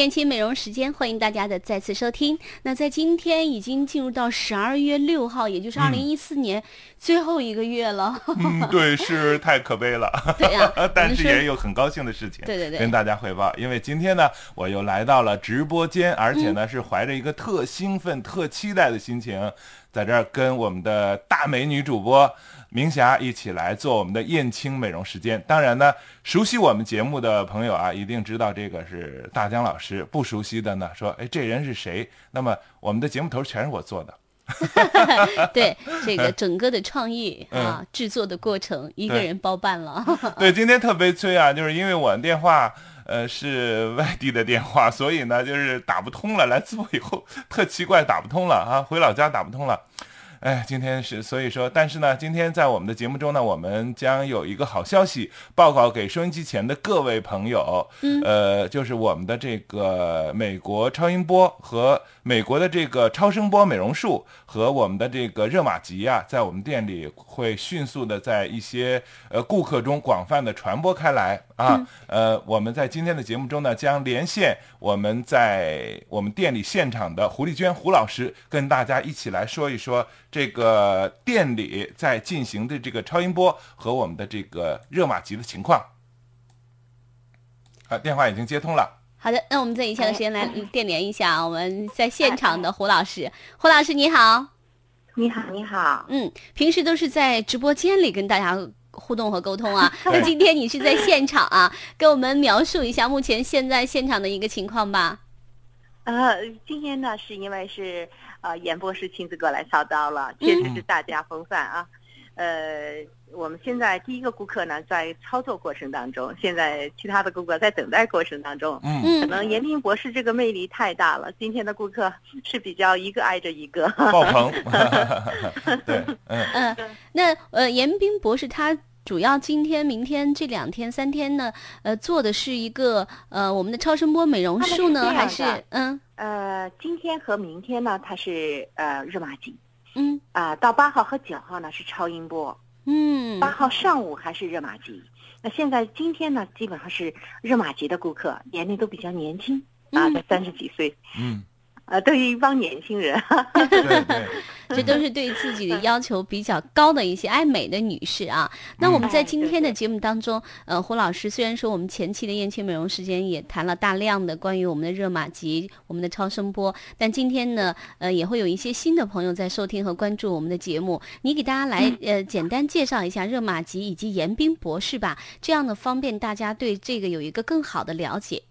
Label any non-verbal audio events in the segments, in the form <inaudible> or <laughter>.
燕青美容时间，欢迎大家的再次收听。那在今天已经进入到十二月六号，也就是二零一四年最后一个月了。嗯，对，是太可悲了。对呀但是也有很高兴的事情，对对对跟大家汇报。因为今天呢，我又来到了直播间，而且呢、是怀着一个特兴奋、特期待的心情，在这儿跟我们的大美女主播明霞一起来做我们的燕青美容时间。当然呢，熟悉我们节目的朋友啊，一定知道这个是大江老师；不熟悉的呢，说哎这人是谁？那么我们的节目头全是我做的。<laughs> 对这个 <laughs> 整个的创意嗯啊，制作的过程，一个人包办了。对，<laughs> 今天特悲催啊，就是因为我的电话呃是外地的电话，所以呢就是打不通了。来淄博以后特奇怪，打不通了啊，回老家打不通了。哎，今天是所以说，但是呢，今天在我们的节目中呢，我们将有一个好消息报告给收音机前的各位朋友。嗯，呃，就是我们的这个美国超音波和美国的这个超声波美容术和我们的这个热玛吉啊，在我们店里会迅速的在一些呃顾客中广泛的传播开来啊。呃，我们在今天的节目中呢，将连线我们在我们店里现场的胡丽娟胡老师，跟大家一起来说一说这个店里在进行的这个超音波和我们的这个热玛吉的情况。啊，电话已经接通了。好的，那我们在以下的时间来电联一下啊我们在现场的胡老师。胡老师你好，你好，你好。嗯，平时都是在直播间里跟大家互动和沟通啊，<laughs> 那今天你是在现场啊，<laughs> 给我们描述一下目前现在现场的一个情况吧。呃，今天呢，是因为是呃严博士亲自过来操刀了，确实是大家风范啊。呃，我们现在第一个顾客呢在操作过程当中，现在其他的顾客在等待过程当中。嗯。嗯。可能严斌博士这个魅力太大了，今天的顾客是比较一个挨着一个。爆棚，<laughs> 对，嗯，嗯，那呃，严彬博士他主要今天、明天这两天、三天呢，呃，做的是一个呃我们的超声波美容术呢，还是的。嗯？呃，今天和明天呢，它是呃热玛吉。嗯。啊、到八号和九号呢是超音波。嗯。八号上午还是热玛吉，那现在今天呢，基本上是热玛吉的顾客，年龄都比较年轻啊，在三十几岁，嗯，呃，对于一帮年轻人。对 <laughs> 对，<laughs> 这都是对自己的要求比较高的一些爱美的女士啊。那我们在今天的节目当中，呃，胡老师虽然说我们前期的燕青美容时间也谈了大量的关于我们的热玛吉、我们的超声波，但今天呢，呃，也会有一些新的朋友在收听和关注我们的节目。你给大家来呃简单介绍一下热玛吉以及严彬博士吧，这样呢方便大家对这个有一个更好的了解。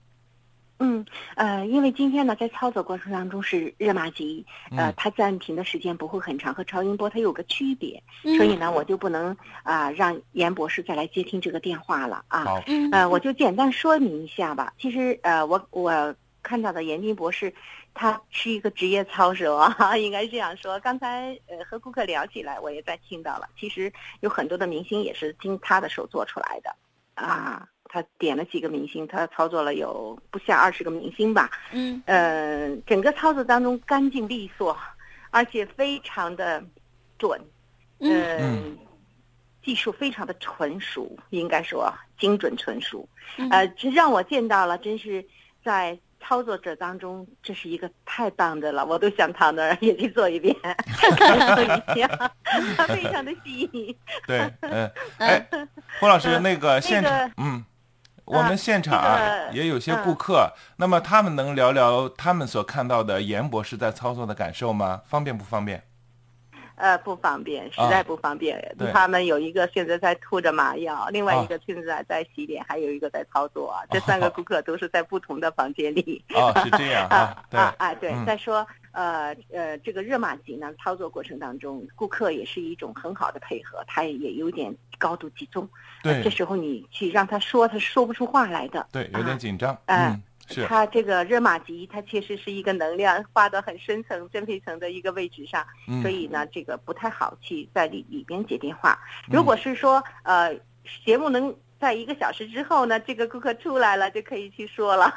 嗯，呃，因为今天呢，在操作过程当中是热玛吉，呃嗯，它暂停的时间不会很长，和超音波它有个区别，嗯所以呢，我就不能啊、让严博士再来接听这个电话了啊。好，嗯呃，我就简单说明一下吧。其实，呃，我我看到的严斌博士，他是一个职业操守啊，<laughs> 应该这样说。刚才呃和顾客聊起来，我也在听到了。其实有很多的明星也是经他的手做出来的啊。他点了几个明星，他操作了有不下二十个明星吧。嗯呃，整个操作当中干净利索，而且非常的准。嗯嗯，技术非常的纯熟，应该说精准纯熟。嗯呃，这让我见到了，真是在操作者当中，这是一个太棒的了，我都想躺那儿也去做一遍，感受一下，非常的细腻。对，嗯，<laughs> 哎，胡老师，呃那个现场那个，嗯，我们现场啊也有些顾客，那么他们能聊聊他们所看到的严博士在操作的感受吗？方便不方便？呃，不方便，实在不方便。对他们有一个现在在吐着麻药，另外啊一个现在在洗脸，还有一个在操作。这三个顾客都是在不同的房间里。哦，是这样 <laughs> 啊，对，啊啊！对，嗯再说呃呃，这个热玛吉呢，操作过程当中，顾客也是一种很好的配合，他也有点高度集中。对这时候你去让他说，他说不出话来的。对，有点啊紧张，哎嗯，是，他这个热玛吉，它确实是一个能量画的很深层真皮层的一个位置上，嗯所以呢，这个不太好去在里里边接电话。如果是说呃节目能在一个小时之后呢，这个顾客出来了就可以去说了，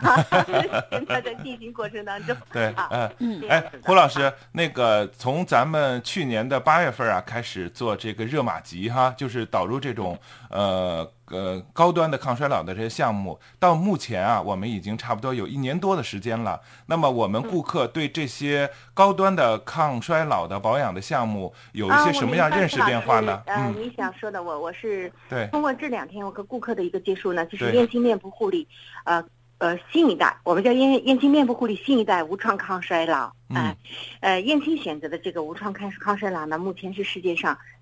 现在在 <laughs> 进行过程当中。对，啊嗯。嗯哎胡老师，那个从咱们去年的八月份啊开始做这个热玛吉哈，就是导入这种呃呃高端的抗衰老的这些项目，到目前啊，我们已经差不多有一年多的时间了。那么我们顾客对这些高端的抗衰老的保养的项目有一啊，些什么样认识变化呢？呃，嗯，你想说的我我是对，通过这两天我跟顾客的一个接触呢，就是对燕青面部护理，呃呃新一代，我们叫燕燕青面部护理新一代无创抗衰老。嗯哎呃，燕青选择的这个无创抗抗衰老呢，目前是世界上最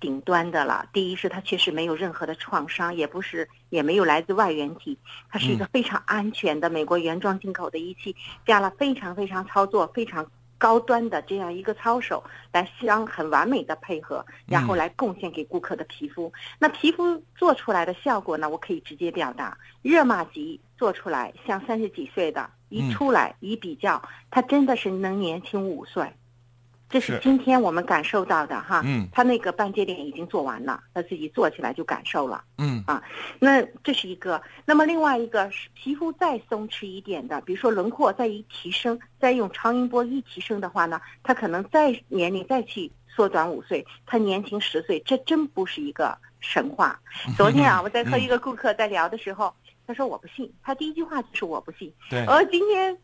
顶端的了。第一是它确实没有任何的创伤，也不是也没有来自外源体，它是一个非常安全的美国原装进口的仪器，加了非常非常操作非常。高端的这样一个操守来相很完美的配合，然后嗯来贡献给顾客的皮肤。那皮肤做出来的效果呢，我可以直接表达，热玛吉做出来像三十几岁的，一嗯出来一比较，它真的是能年轻五岁。这是是今天我们感受到的哈，嗯他那个半截脸已经做完了，他自己做起来就感受了。嗯啊那这是一个，那么另外一个是皮肤再松弛一点的，比如说轮廓再一提升，再用超音波一提升的话呢，他可能再年龄再去缩短五岁，他年轻十岁，这真不是一个神话。<laughs> 昨天啊，我在和一个顾客在聊的时候，他说我不信，他第一句话就是我不信。对，而今天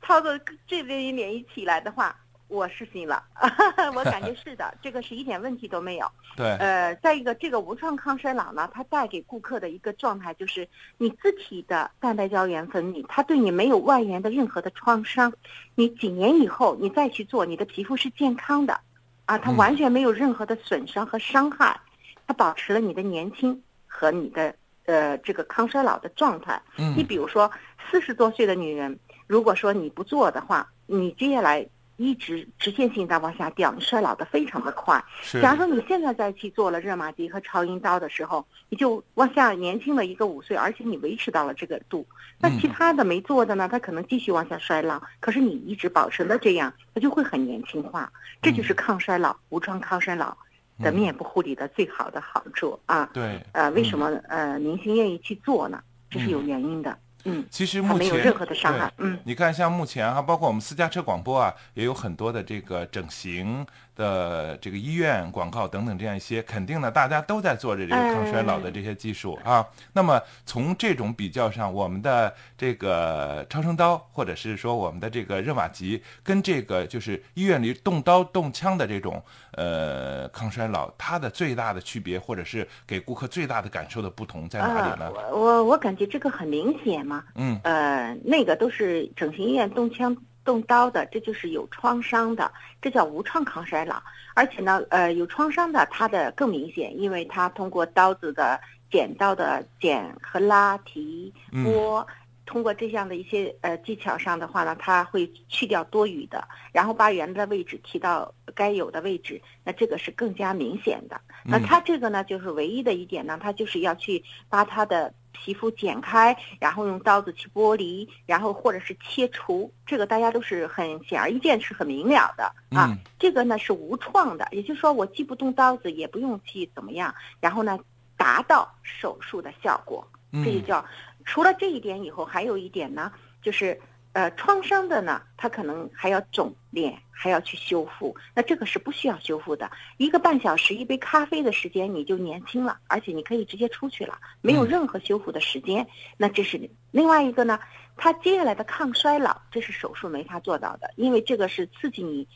操作这边一脸一起来的话，我是信了，<laughs> 我感觉是的，<laughs> 这个是一点问题都没有。对，呃，再一个，这个无创抗衰老呢，它带给顾客的一个状态就是，你自体的蛋白胶原分泌，它对你没有外源的任何的创伤，你几年以后你再去做，你的皮肤是健康的，啊，它嗯完全没有任何的损伤和伤害，它保持了你的年轻和你的呃这个抗衰老的状态。嗯你嗯比如说，四十多岁的女人，如果说你不做的话，你接下来一直直线性在往下掉，你衰老的非常的快。假如说你现在再去做了热玛吉和超音刀的时候，你就往下年轻了一个五岁，而且你维持到了这个度。那嗯其他的没做的呢，他可能继续往下衰老，可是你一直保持了这样，它就会很年轻化。这就是抗衰老、无创抗衰老的嗯面部护理的最好的好处啊。对，呃，为什么？么呃明星愿意去做呢？这是有原因的。嗯，其实目前没有任何的伤害对。嗯。你看，像目前哈，包括我们私家车广播啊，也有很多的这个整形的这个医院广告等等这样一些，肯定呢，大家都在做着这个抗衰老的这些技术啊。那么从这种比较上，我们的这个超声刀，或者是说我们的这个热玛吉，跟这个就是医院里动刀动枪的这种呃抗衰老，它的最大的区别，或者是给顾客最大的感受的不同在哪里呢？呃、我我我感觉这个很明显嘛。嗯呃，那个都是整形医院动枪动刀的，这就是有创伤的，这叫无创抗衰老。而且呢，呃，有创伤的它的更明显，因为它通过刀子的剪刀的剪和拉提嗯拨。通过这样的一些呃技巧上的话呢，它会去掉多余的，然后把原来的位置提到该有的位置，那这个是更加明显的。那嗯它这个呢，就是唯一的一点呢，它就是要去把它的皮肤剪开，然后用刀子去剥离，然后或者是切除，这个大家都是很显而易见，是很明了的啊。嗯这个呢是无创的，也就是说我既不动刀子，也不用去怎么样，然后呢达到手术的效果。这就嗯叫除了这一点以后，还有一点呢，就是呃创伤的呢，它可能还要肿脸，还要去修复。那这个是不需要修复的，一个半小时一杯咖啡的时间你就年轻了，而且你可以直接出去了，没有任何修复的时间。那这是另外一个呢，它接下来的抗衰老，这是手术没法做到的，因为这个是刺激你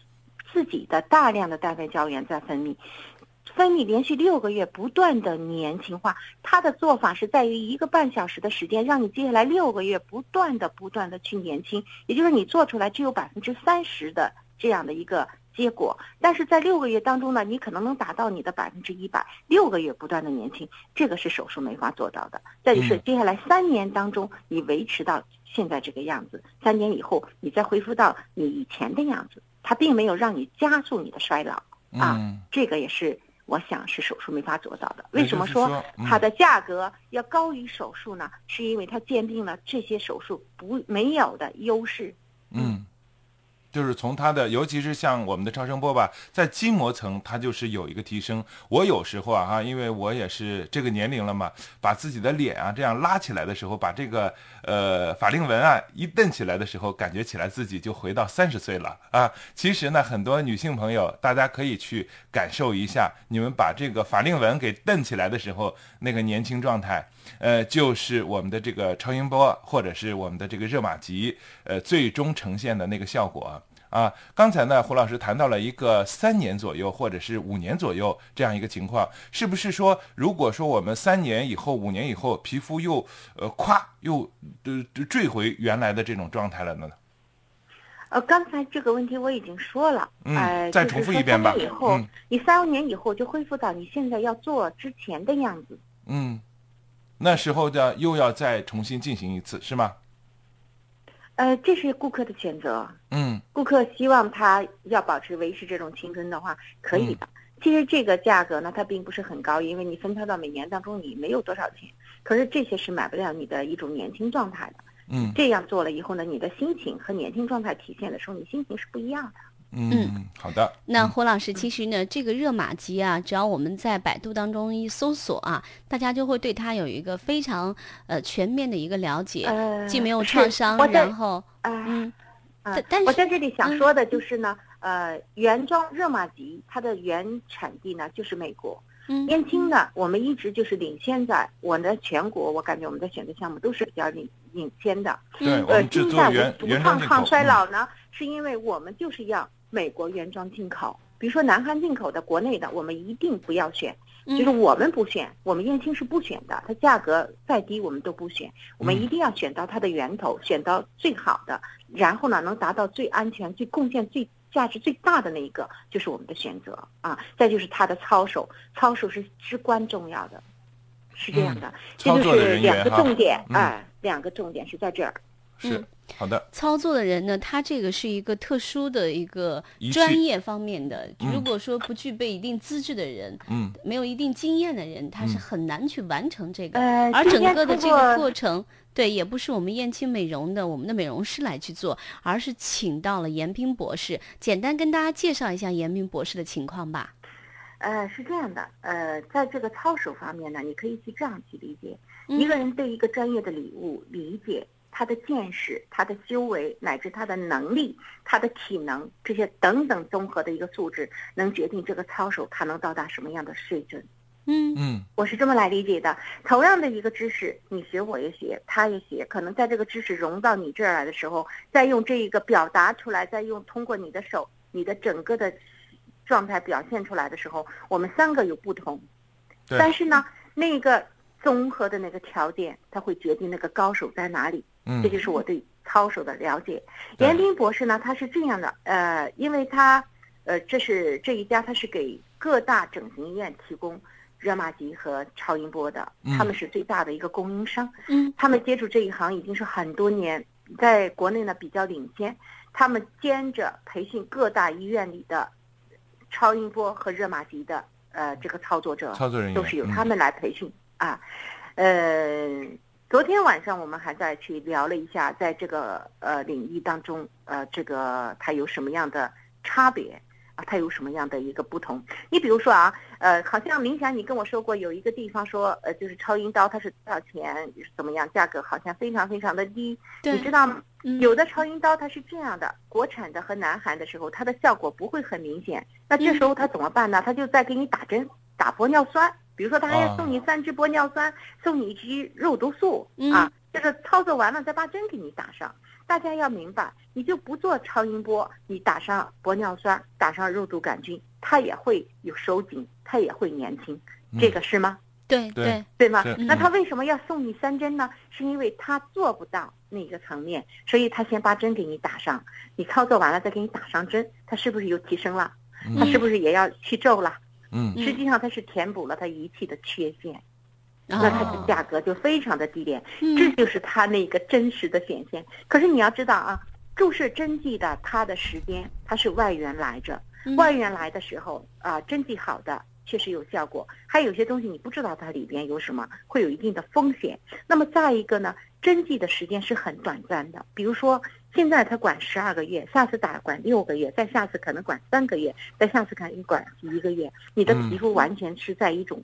自己的大量的蛋白胶原在分泌。分泌连续六个月不断的年轻化，它的做法是在于一个半小时的时间，让你接下来六个月不断的不断的去年轻，也就是你做出来只有百分之三十的这样的一个结果。但是在六个月当中呢，你可能能达到你的百分之一百，六个月不断的年轻，这个是手术没法做到的。再就是接下来三年当中，你维持到现在这个样子，三年以后你再恢复到你以前的样子，它并没有让你加速你的衰老啊，嗯这个也是。我想是手术没法做到的。为什么说它的价格要高于手术呢？是因为它鉴定了这些手术不没有的优势。嗯，就是从它的，尤其是像我们的超声波吧，在筋膜层它就是有一个提升。我有时候啊哈，因为我也是这个年龄了嘛，把自己的脸啊这样拉起来的时候，把这个呃法令纹啊一蹬起来的时候，感觉起来自己就回到三十岁了啊。其实呢，很多女性朋友，大家可以去感受一下，你们把这个法令纹给蹬起来的时候，那个年轻状态。呃，就是我们的这个超音波或者是我们的这个热玛吉，呃，最终呈现的那个效果啊。刚才呢，胡老师谈到了一个三年左右或者是五年左右这样一个情况，是不是说，如果说我们三年以后、五年以后，皮肤又呃咵又呃坠回原来的这种状态了呢？呃，刚才这个问题我已经说了，嗯呃，再重复一遍吧三年以后，嗯你三年以后就恢复到你现在要做之前的样子。嗯，那时候的又要再重新进行一次，是吗？呃，这是顾客的选择。嗯顾客希望他要保持维持这种青春的话，可以嗯的。其实这个价格呢，它并不是很高，因为你分摊到每年当中你没有多少钱。可是这些是买不了你的一种年轻状态的。嗯这样做了以后呢，你的心情和年轻状态体现的时候，你心情是不一样的。嗯，好的。那胡老师，其实呢，这个热玛吉啊，只要我们在百度当中一搜索啊，大家就会对它有一个非常呃全面的一个了解，呃，既没有创伤，然后啊、嗯啊但但是我在这里想嗯说的就是呢，呃，原装热玛吉它的原产地呢就是美国。嗯燕青呢，我们一直就是领先在我们的全国，我感觉我们的选择项目都是比较领领先的。对我呃，们制作金在原不原创。抗抗衰嗯老呢，是因为我们就是要美国原装进口。比如说南韩进口的、国内的，我们一定不要选，嗯。就是我们不选，我们燕青是不选的，它价格再低我们都不选，我们嗯一定要选到它的源头，选到最好的，然后呢能达到最安全、最贡献最。价值最大的那一个就是我们的选择。啊，再就是它的操守，操守是至关重要的，是这样的，这就是两个重点，嗯。哎，两个重点是在这儿。是。嗯好的。操作的人呢，他这个是一个特殊的一个专业方面的。嗯如果说不具备一定资质的人，嗯没有一定经验的人，他是嗯很难去完成这个。呃，而整个的这个通过过程，对，也不是我们燕青美容的我们的美容师来去做，而是请到了严斌博士，简单跟大家介绍一下严斌博士的情况吧。呃，是这样的，呃，在这个操守方面呢，你可以去这样去理解：嗯一个人对一个专业的礼物理解，他的见识、他的修为，乃至他的能力、他的体能这些等等综合的一个素质，能决定这个操守他能到达什么样的水准。嗯嗯我是这么来理解的。同样的一个知识，你学我也学，他也学，可能在这个知识融到你这儿来的时候，再用这一个表达出来，再用通过你的手，你的整个的状态表现出来的时候，我们三个有不同。对但是呢，那个综合的那个条件，它会决定那个高手在哪里。嗯这就是我对操守的了解。对严彬博士呢，他是这样的，呃，因为他，呃，这是这一家他是给各大整形医院提供热玛吉和超音波的，嗯他们是最大的一个供应商。嗯他们接触这一行已经是很多年，在国内呢比较领先。他们兼着培训各大医院里的超音波和热玛吉的呃这个操作者，操作人员都是由嗯他们来培训、啊。呃，昨天晚上我们还在去聊了一下，在这个呃领域当中，呃，这个它有什么样的差别啊？它有什么样的一个不同？你比如说啊，呃，好像明霞你跟我说过，有一个地方说，呃，就是超音刀它是多少钱，怎么样，价格好像非常非常的低，对你知道吗？嗯有的超音刀它是这样的，国产的和南韩的时候，它的效果不会很明显。那这时候它怎么办呢？它就在给你打针，打玻尿酸。比如说，他还要送你三支玻尿酸，送你一支肉毒素、嗯啊。这个操作完了再把针给你打上。大家要明白，你就不做超音波，你打上玻尿酸，打上肉毒杆菌，它也会有收紧，它也会年轻，这个是吗？对对对吗？那他为什么要送你三针呢？是因为他做不到那个层面，所以他先把针给你打上，你操作完了再给你打上针，他是不是又提升了？他是不是也要去皱了？嗯实际上它是填补了它仪器的缺陷，那那它的价格就非常的低廉，嗯这就是它那个真实的显现。可是你要知道啊，注射针剂的它的时间它是外源来着，嗯外源来的时候啊，针剂好的确实有效果，还有些东西你不知道它里边有什么，会有一定的风险。那么再一个呢，针剂的时间是很短暂的，比如说现在他管十二个月，下次打管六个月，再下次可能管三个月，再下次可能管一个月，你的嗯。皮肤完全是在一种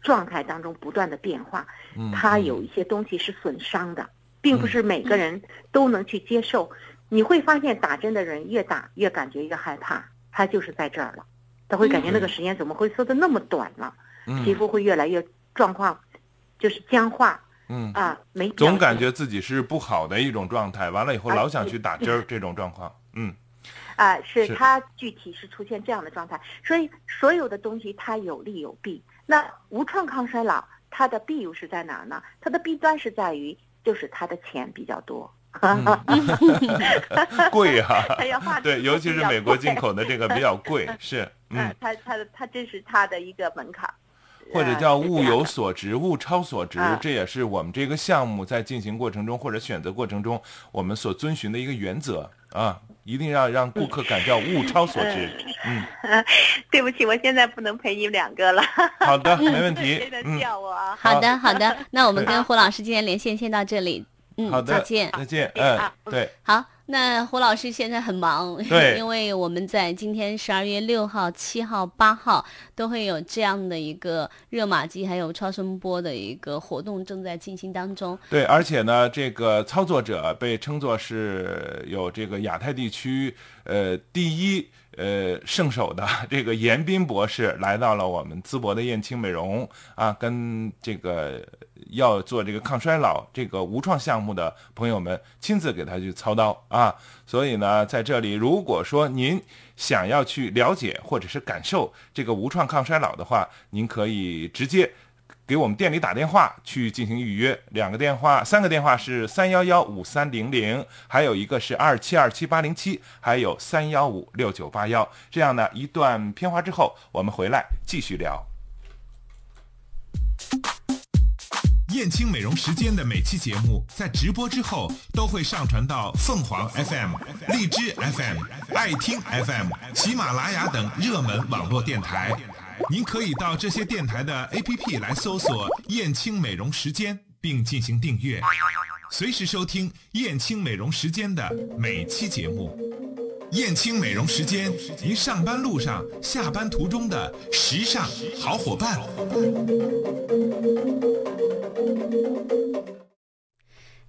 状态当中不断的变化，嗯，它有一些东西是损伤的，并不是每个人都能去接受。你会发现打针的人越打越感觉越害怕，他就是在这儿了，他会感觉那个时间怎么会缩的那么短了，嗯。皮肤会越来越状况就是僵化嗯，啊，没总感觉自己是不好的一种状态，完了以后啊老想去打针儿这种状况，嗯。啊，是是。它具体是出现这样的状态，所以所有的东西它有利有弊。那无创抗衰老它的弊又是在哪儿呢？它的弊端是在于就是它的钱比较多，<laughs> 贵 <laughs> 哈、对，尤其是美国进口的这个比较贵，是，<laughs> 嗯嗯，，它它它这是它的一个门槛儿，或者呃叫物有所值，物超所值啊，这也是我们这个项目在进行过程中或者选择过程中我们所遵循的一个原则啊，一定要让顾客感到物超所值。嗯，<laughs> 对不起，我现在不能陪你们两个了，好的，没问题 <laughs> 嗯，叫我啊？好的，好的，<laughs> 那我们跟胡老师今天连线先到这里，嗯，好的，再见。再见。嗯啊，对，好，那胡老师现在很忙，对 <laughs> 因为我们在今天十二月六号、七号、八号都会有这样的一个热玛吉还有超声波的一个活动正在进行当中。对，而且呢，这个操作者被称作是有这个亚太地区呃第一呃圣手的这个严斌博士来到了我们淄博的燕青美容啊，跟这个要做这个抗衰老这个无创项目的朋友们亲自给他去操刀啊。所以呢，在这里，如果说您想要去了解或者是感受这个无创抗衰老的话，您可以直接。给我们店里打电话去进行预约，两个电话，三个电话是三幺幺五三零零，还有一个是二七二七八零七，还有三幺五六九八幺。这样呢，一段片花之后，我们回来继续聊。燕青美容时间的每期节目在直播之后都会上传到凤凰 FM、荔枝 FM、爱听 FM、喜马拉雅等热门网络电台。您可以到这些电台的 APP 来搜索“燕青美容时间”，并进行订阅，随时收听燕青美容时间的每期节目。燕青美容时间，您上班路上、下班途中的时尚好伙伴。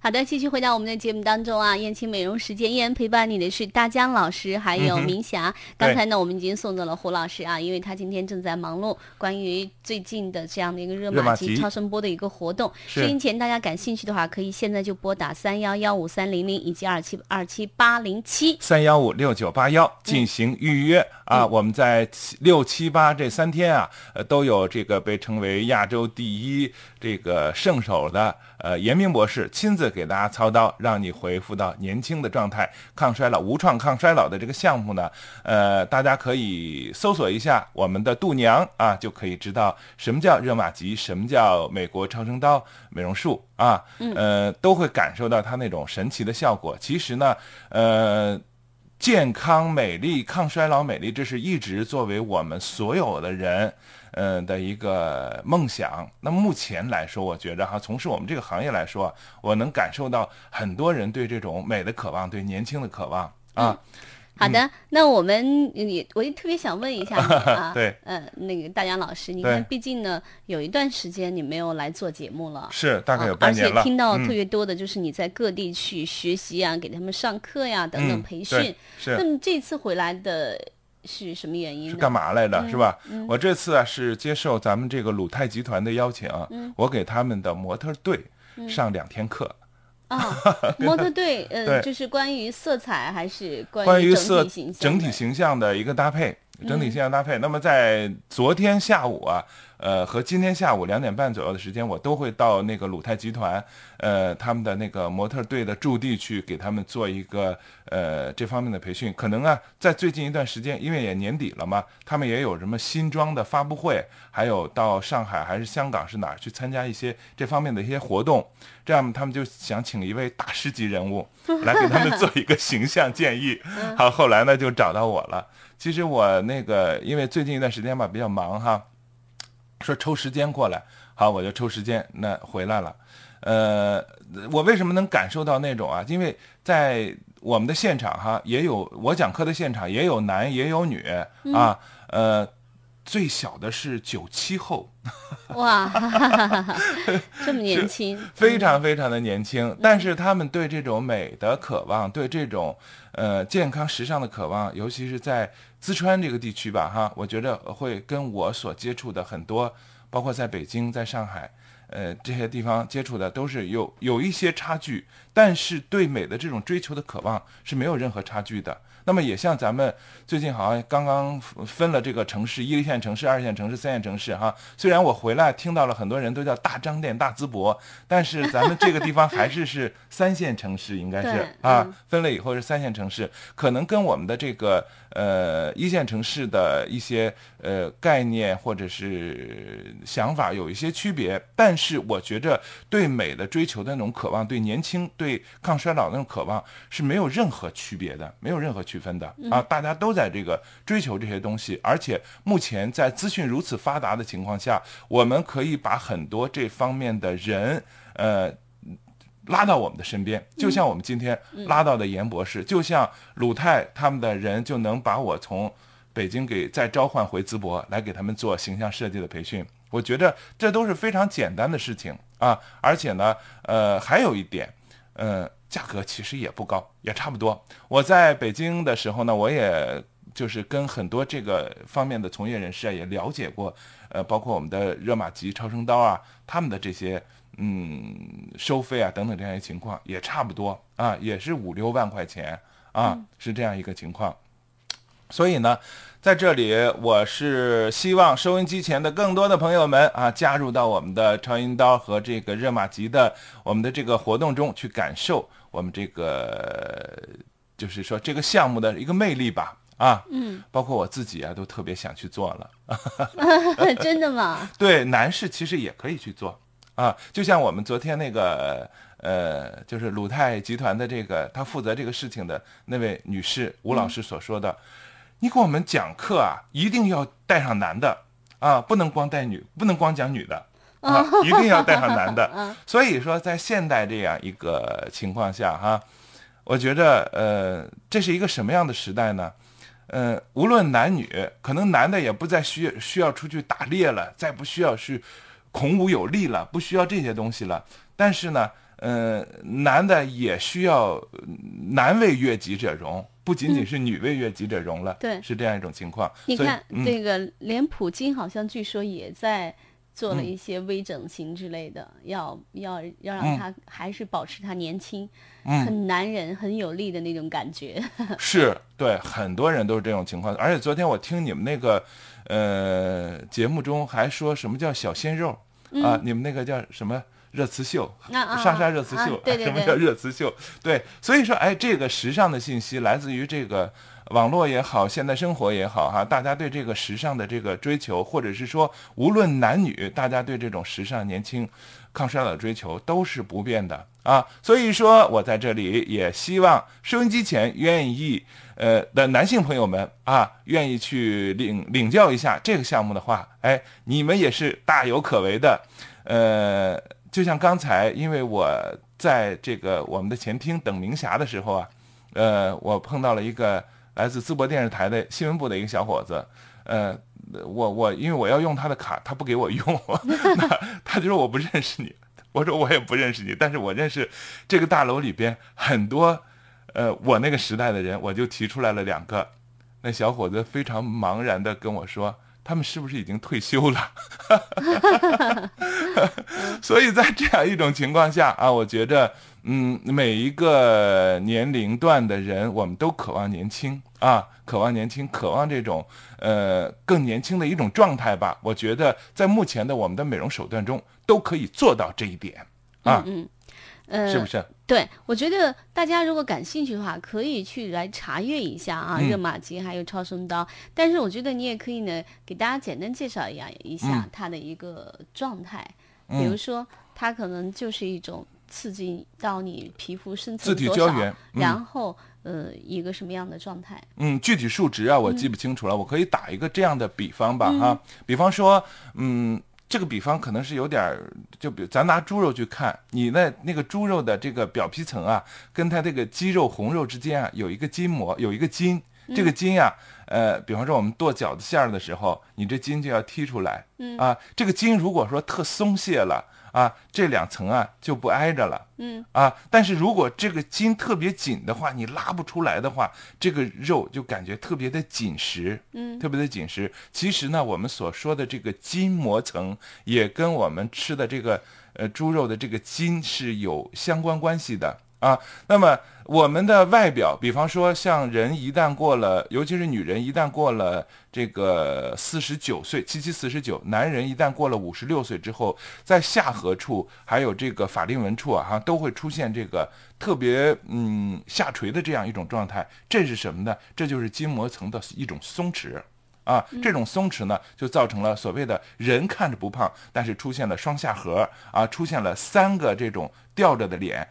好的，继续回到我们的节目当中啊，燕青美容时间依然陪伴你的是大江老师还有明霞。刚才呢，我们已经送走了胡老师啊，因为他今天正在忙碌关于最近的这样的一个热玛吉超声波的一个活动。是收音前大家感兴趣的话，可以现在就拨打三幺幺五三零零以及二七二七八零七。三幺五六九八幺进行预约、啊！我们在七六七八这三天啊，呃，都有这个被称为亚洲第一这个圣手的呃严明博士亲自给大家操刀，让你回复到年轻的状态，抗衰老无创抗衰老的这个项目呢，呃，大家可以搜索一下我们的度娘啊，就可以知道什么叫热玛吉，什么叫美国超声刀美容术啊，呃，都会感受到它那种神奇的效果。其实呢，呃。健康、美丽、抗衰老、美丽，这是一直作为我们所有的人，嗯、的一个梦想。那目前来说，我觉着哈，从事我们这个行业来说，我能感受到很多人对这种美的渴望，对年轻的渴望啊。好的，那我们也我也特别想问一下你啊，对，<laughs> 呃，那个大杨老师，你看，毕竟呢，有一段时间你没有来做节目了。是大概有半年了。而且听到嗯特别多的就是你在各地去学习啊，给他们上课呀、等等嗯培对训。那是么这次回来的是什么原因？是干嘛来的，是吧？嗯我这次啊是接受咱们这个鲁泰集团的邀请，嗯我给他们的模特队上两天课。啊，<laughs> 模特队，<laughs> 嗯，就是关于色彩还是关于整体形象？整体形象的一个搭配，整体嗯形象搭配。那么在昨天下午啊，呃，和今天下午两点半左右的时间，我都会到那个鲁泰集团，呃，他们的那个模特队的驻地去给他们做一个呃这方面的培训。可能啊，在最近一段时间，因为也年底了嘛，他们也有什么新装的发布会，还有到上海还是香港是哪儿去参加一些这方面的一些活动。这样他们就想请一位大师级人物来给他们做一个形象建议。<laughs> 好，后来呢就找到我了。其实我那个因为最近一段时间吧比较忙哈。说抽时间过来，好，我就抽时间那回来了。呃，我为什么能感受到那种啊？因为在我们的现场哈，也有我讲课的现场，也有男也有女啊。呃，最小的是九七后，哇，<laughs> 这么年轻，非常非常的年轻。但是他们对这种美的渴望，对这种呃健康时尚的渴望，尤其是在。淄川这个地区吧，哈，我觉得会跟我所接触的很多，包括在北京、在上海，呃，这些地方接触的都是有有一些差距，但是对美的这种追求的渴望是没有任何差距的。那么也像咱们最近好像刚刚分了这个城市，一线城市、二线城市、三线城市哈。虽然我回来听到了很多人都叫大张店、大淄博，但是咱们这个地方还是是三线城市，应该是啊，分了以后是三线城市，可能跟我们的这个呃一线城市的一些呃概念或者是想法有一些区别，但是我觉着对美的追求的那种渴望，对年轻、对抗衰老那种渴望是没有任何区别的，没有任何。区分的啊，大家都在这个追求这些东西，而且目前在资讯如此发达的情况下，我们可以把很多这方面的人，呃，拉到我们的身边，就像我们今天拉到的严博士，就像鲁泰他们的人，就能把我从北京给再召唤回淄博来给他们做形象设计的培训。我觉得这都是非常简单的事情啊，而且呢，呃，还有一点，嗯。价格其实也不高，也差不多。我在北京的时候呢，我也就是跟很多这个方面的从业人士啊也了解过，呃，包括我们的热玛吉、超声刀啊，他们的这些嗯收费啊等等这样一情况也差不多啊，也是五六万块钱啊，是这样一个情况。所以呢，在这里我是希望收音机前的更多的朋友们啊，加入到我们的超音刀和这个热玛吉的我们的这个活动中去感受。我们这个就是说这个项目的一个魅力吧，啊，嗯，包括我自己啊，都特别想去做了。<laughs> 真的吗？<laughs> 对，男士其实也可以去做啊，就像我们昨天那个呃，就是鲁泰集团的这个他负责这个事情的那位女士吴老师所说的，你给我们讲课啊，一定要带上男的啊，不能光带女，不能光讲女的。啊，一定要带上男的。<laughs> 所以说，在现代这样一个情况下，哈，我觉着，呃，这是一个什么样的时代呢？呃，无论男女，可能男的也不再需需要出去打猎了，再不需要去孔武有力了，不需要这些东西了。但是呢，呃，男的也需要男为悦己者容，不仅仅是女为悦己者容了。对，是这样一种情况。你看，那个连普京好像据说也在。做了一些微整形之类的，要要要让他还是保持他年轻，很男人、很有力的那种感觉。<laughs> 是对，很多人都是这种情况。而且昨天我听你们那个呃节目中还说什么叫小鲜肉啊？你们那个叫什么热刺秀？莎莎热刺秀？<laughs> 什么叫热刺秀？对，所以说，哎，这个时尚的信息来自于这个。网络也好，现代生活也好，哈，大家对这个时尚的这个追求，或者是说无论男女，大家对这种时尚、年轻、抗衰老的追求都是不变的啊。所以说我在这里也希望收音机前愿意呃的男性朋友们啊，愿意去领领教一下这个项目的话，哎，你们也是大有可为的。呃，就像刚才，因为我在这个我们的前厅等明霞的时候啊，呃，我碰到了一个。来自淄博电视台的新闻部的一个小伙子，呃，我我因为我要用他的卡，他不给我用，<laughs> 他就说我不认识你，我说我也不认识你，但是我认识这个大楼里边很多，呃，我那个时代的人，我就提出来了两个，那小伙子非常茫然的跟我说，他们是不是已经退休了？<laughs> 所以在这样一种情况下啊，我觉着，嗯，每一个年龄段的人，我们都渴望年轻啊，渴望年轻，渴望这种呃更年轻的一种状态吧。我觉得在目前的我们的美容手段中，都可以做到这一点啊，嗯，呃，是不是？对，我觉得大家如果感兴趣的话，可以去来查阅一下啊，嗯。热玛吉还有超声刀。但是我觉得你也可以呢，给大家简单介绍一下一下嗯。它的一个状态，比嗯。如说它可能就是一种刺激到你皮肤深层多少，胶原嗯。然后呃一个什么样的状态？嗯，具体数值啊，我记不清楚了。我可以打一个这样的比方吧，嗯。哈，比方说，嗯，这个比方可能是有点儿，就比如咱拿猪肉去看，你那那个猪肉的这个表皮层啊，跟它这个肌肉红肉之间啊，有一个筋膜，有一个筋，这个筋呀、呃，比方说我们剁饺子馅儿的时候，你这筋就要剔出来，嗯啊，这个筋如果说特松懈了。啊，这两层啊就不挨着了，嗯。啊，但是如果这个筋特别紧的话，你拉不出来的话，这个肉就感觉特别的紧实，嗯。特别的紧实。其实呢，我们所说的这个筋膜层，也跟我们吃的这个呃猪肉的这个筋是有相关关系的啊。那么我们的外表，比方说像人一旦过了，尤其是女人一旦过了这个四十九岁，七七四十九，男人一旦过了五十六岁之后，在下颌处还有这个法令纹处啊，哈，都会出现这个特别嗯下垂的这样一种状态。这是什么呢？这就是筋膜层的一种松弛。啊，这种松弛呢，就造成了所谓的人看着不胖，但是出现了双下颌啊，出现了三个这种吊着的脸，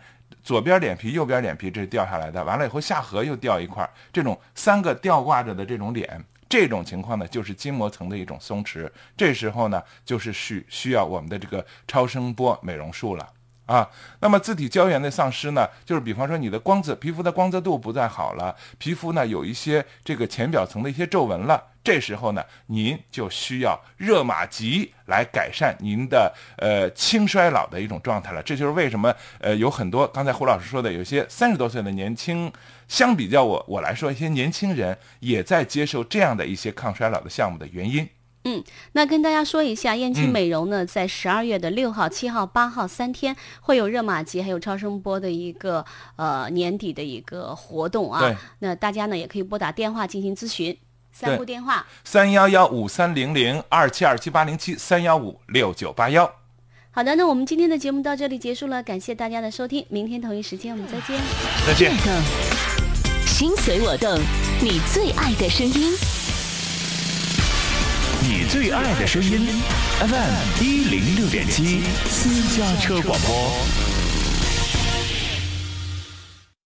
左边脸皮、右边脸皮这是掉下来的，完了以后下颌又掉一块，这种三个吊挂着的这种脸，这种情况呢，就是筋膜层的一种松弛。这时候呢，就是需需要我们的这个超声波美容术了。啊，那么自体胶原的丧失呢，就是比方说你的光泽，皮肤的光泽度不再好了，皮肤呢有一些这个浅表层的一些皱纹了，这时候呢，您就需要热玛吉来改善您的呃轻衰老的一种状态了。这就是为什么呃有很多刚才胡老师说的，有些三十多岁的年轻，相比较我我来说，一些年轻人也在接受这样的一些抗衰老的项目的原因。那跟大家说一下，燕青嗯美容呢，在十二月的六号、七号、八号三天会有热玛吉还有超声波的一个呃年底的一个活动啊。那大家呢也可以拨打电话进行咨询，三对部电话。三幺幺五三零零二七二七八零七三幺五六九八幺。好的，那我们今天的节目到这里结束了，感谢大家的收听，明天同一时间我们再见。再见。心随我动，你最爱的声音。你最爱的声音，FM 一零六点七，私家车广播。